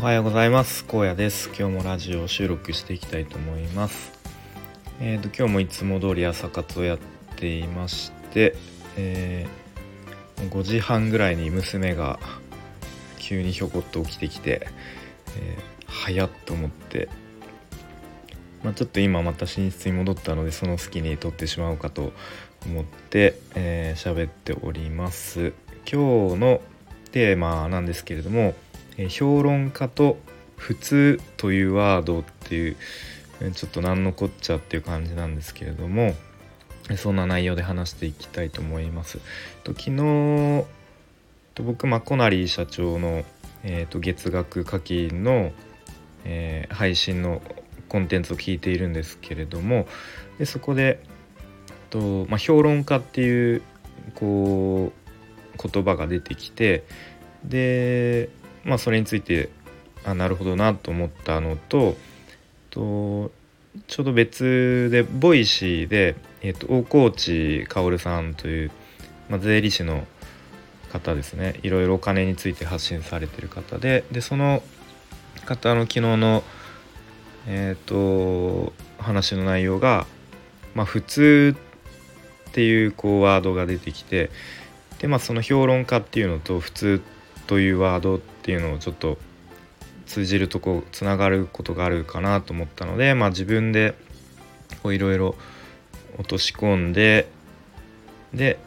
おはようございます。荒野です。今日もラジオを収録していきたいと思います。えーと今日もいつも通り朝活をやっていまして、えー5時半ぐらいに娘が急にひょこっと起きてきて、えー早っと思ってまあ、ちょっと今また寝室に戻ったのでその隙に撮ってしまおうかと思って喋、えー喋っております。今日のテーマなんですけれども、評論家と普通というワードっていうちょっと何のこっちゃっていう感じなんですけれどもそんな内容で話していきたいと思います。と昨日と僕マコナリー社長の、えーと月額課金の、えー配信のコンテンツを聞いているんですけれどもでそこでと、まあ、評論家っていうこう言葉が出てきてで、まあ、それについてあなるほどなと思ったのととちょうど別でボイシーで、えー、と大河内薫さんという、まあ、税理士の方ですね。いろいろお金について発信されてる方ででその方の昨日のえっ、と話の内容が、まあ、普通っていうこうワードが出てきてで、まあ、その評論家っていうのと普通というワードっていうのをちょっと通じるとこつながることがあるかなと思ったので、まあ、自分でいろいろ落とし込んでで、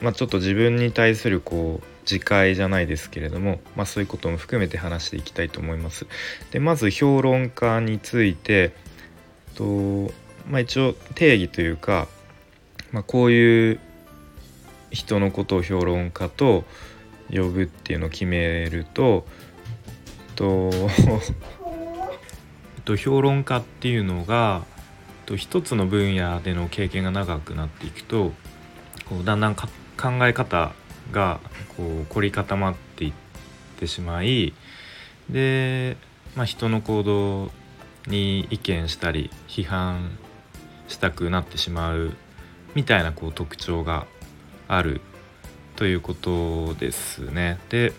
まあ、ちょっと自分に対するこう自戒じゃないですけれども、まあ、そういうことも含めて話していきたいと思います。でまず評論家についてと、まあ、一応定義というか、まあ、こういう人のことを評論家と呼ぶっていうのを決めると と評論家っていうのが一つの分野での経験が長くなっていくとこうだんだんか考え方がこう凝り固まっていってしまいで、まあ、人の行動に意見したり批判したくなってしまうみたいなこう特徴があるということですね。で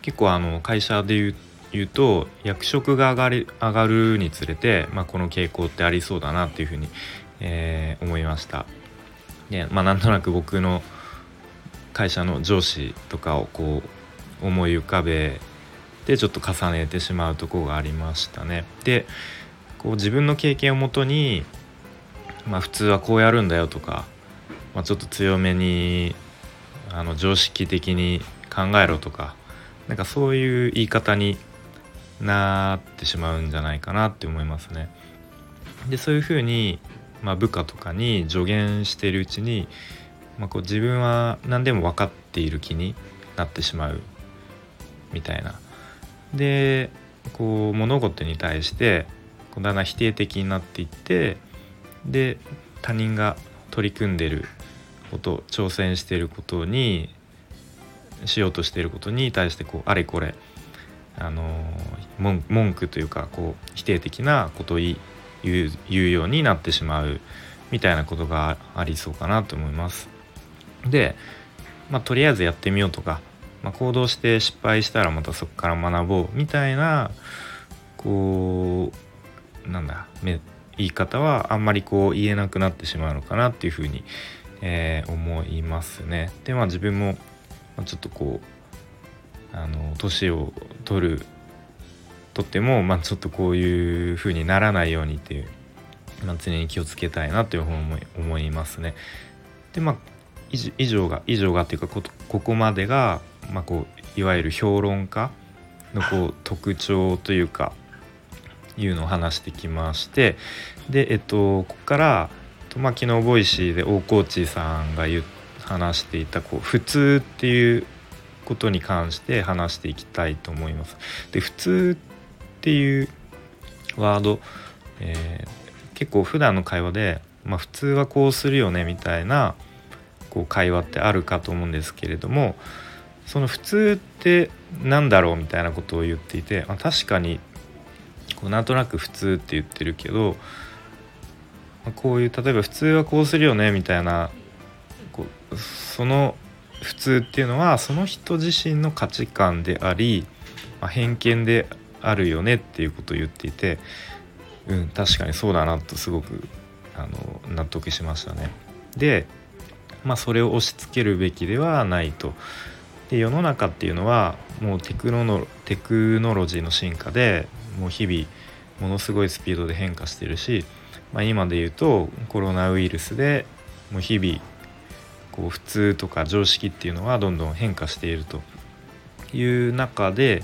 結構あの会社で言う言うと役職が上がり上がるにつれて、まあ、この傾向ってありそうだなっていうふうに、えー思いました。でまあなんとなく僕の会社の上司とかをこう思い浮かべてちょっと重ねてしまうところがありましたね。でこう自分の経験をもとに、まあ、普通はこうやるんだよとか、まあ、ちょっと強めにあの常識的に考えろとかなんかそういう言い方になってしまうんじゃないかなって思いますね。でそういうふうに、まあ、部下とかに助言しているうちにまあ、こう自分は何でも分かっている気になってしまうみたいな。でこう物事に対してこうだんだん否定的になっていってで他人が取り組んでること挑戦していることにしようとしていることに対してこうあれこれあの文句というかこう否定的なことを言うようになってしまうみたいなことがありそうかなと思います。で、まあ、とりあえずやってみようとか、まあ、行動して失敗したらまたそこから学ぼうみたいなこうなんだ言い方はあんまりこう言えなくなってしまうのかなっていうふうに、えー思いますね。でまあ自分もちょっとこうあの年を取るとっても、まあ、ちょっとこういうふうにならないようにっていう、まあ、常に気をつけたいなというふうに思いますね。でまあ以上が以上がっていうかこここまでが、まあ、こういわゆる評論家のこう特徴というかいうのを話してきましてでえっとここから、とまあ、昨日ボイシーで大河内さんが言話していたこう普通っていうことに関して話していきたいと思います。で普通っていうワード、えー結構普段の会話で、まあ、普通はこうするよねみたいなこう会話ってあるかと思うんですけれどもその普通ってなんだろうみたいなことを言っていてあ確かにこうなんとなく普通って言ってるけどこういう例えば普通はこうするよねみたいなこうその普通っていうのはその人自身の価値観でありまあ、偏見であるよねっていうことを言っていてうん確かにそうだなとすごくあの納得しましたね。でまあそれを押し付けるべきではないと。で世の中っていうのはもうテクノテクノロジーの進化でもう日々ものすごいスピードで変化してるし、まあ、今で言うとコロナウイルスでもう日々こう普通とか常識っていうのはどんどん変化しているという中で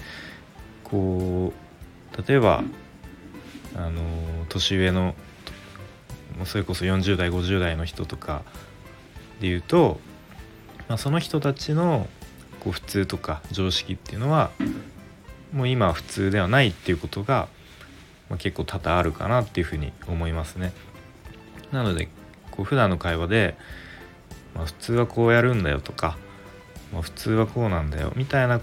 こう例えばあの年上のそれこそ40代50代の人とかで言うと、まあ、その人たちのこう普通とか常識っていうのはもう今は普通ではないっていうことが、まあ、結構多々あるかなっていうふうに思いますね。なのでこう普段の会話で、まあ、普通はこうやるんだよとか、まあ、普通はこうなんだよみたいな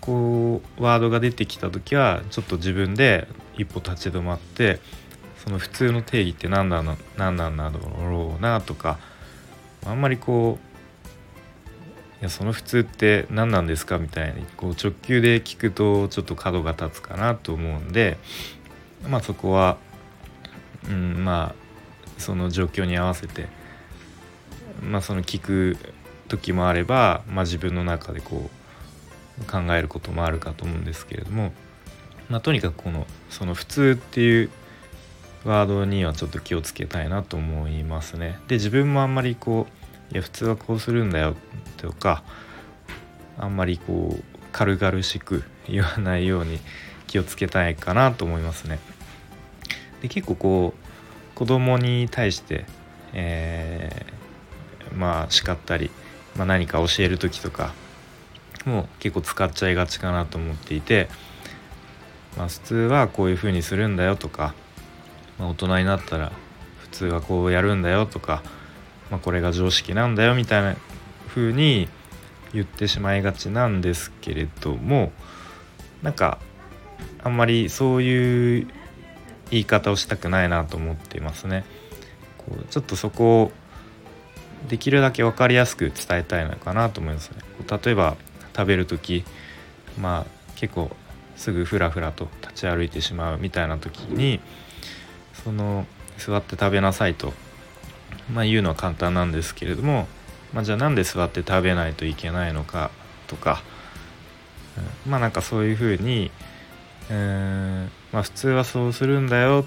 こうワードが出てきた時はちょっと自分で一歩立ち止まってその普通の定義って何なんだ何なんだろうなとかあんまりこういやその普通って何なんですかみたいにこう直球で聞くとちょっと角が立つかなと思うんでまあそこは、うん、まあその状況に合わせてまあその聞く時もあれば、まあ、自分の中でこう考えることもあるかと思うんですけれども、まあ、とにかくこのその普通っていうワードにはちょっと気をつけたいなと思いますね。で自分もあんまりこういや普通はこうするんだよとかあんまりこう軽々しく言わないように気をつけたいかなと思いますね。で結構こう子供に対して、えー、まあ叱ったり、まあ、何か教える時とかも結構使っちゃいがちかなと思っていて、まあ、普通はこういう風にするんだよとか、まあ、大人になったら普通はこうやるんだよとか、まあ、これが常識なんだよみたいな風に言ってしまいがちなんですけれどもなんかあんまりそういう言い方をしたくないなと思っていますね。こうちょっとそこをできるだけ分かりやすく伝えたいのかなと思いますね。例えば食べる時まあ結構すぐふらふらと立ち歩いてしまうみたいな時にその座って食べなさいと、まあ、言うのは簡単なんですけれども、まあ、じゃあなんで座って食べないといけないのかとか、うん、まあなんかそういうふうにうんまあ、普通はそうするんだよ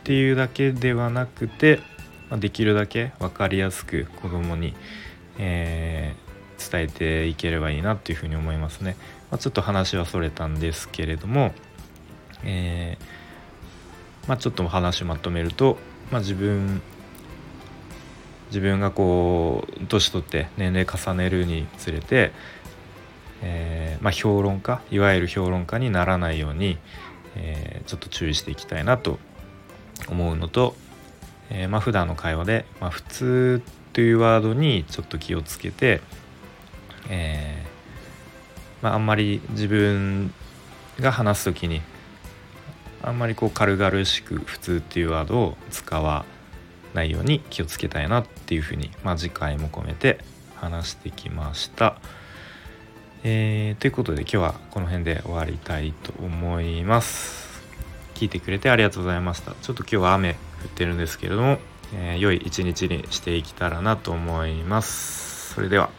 っていうだけではなくて、まあ、できるだけ分かりやすく子供に、えー、伝えていければいいなっていうふうに思いますね。まあ、ちょっと話はそれたんですけれども、えー、まあ、ちょっと話まとめると、まあ、自分自分がこう年取って年齢重ねるにつれて、えー、まあ、評論家いわゆる評論家にならないように、えー、ちょっと注意していきたいなと思うのと、えー、まあ普段の会話で、まあ、普通というワードにちょっと気をつけて、えー、まあ、んまり自分が話す時にあんまりこう軽々しく普通っていうワードを使わないように気をつけたいなっていうふうに、まあ、次回も込めて話してきました。えー、ということで今日はこの辺で終わりたいと思います。聞いてくれてありがとうございました。ちょっと今日は雨降ってるんですけれども、えー、良い一日にしていけたらなと思います。それでは。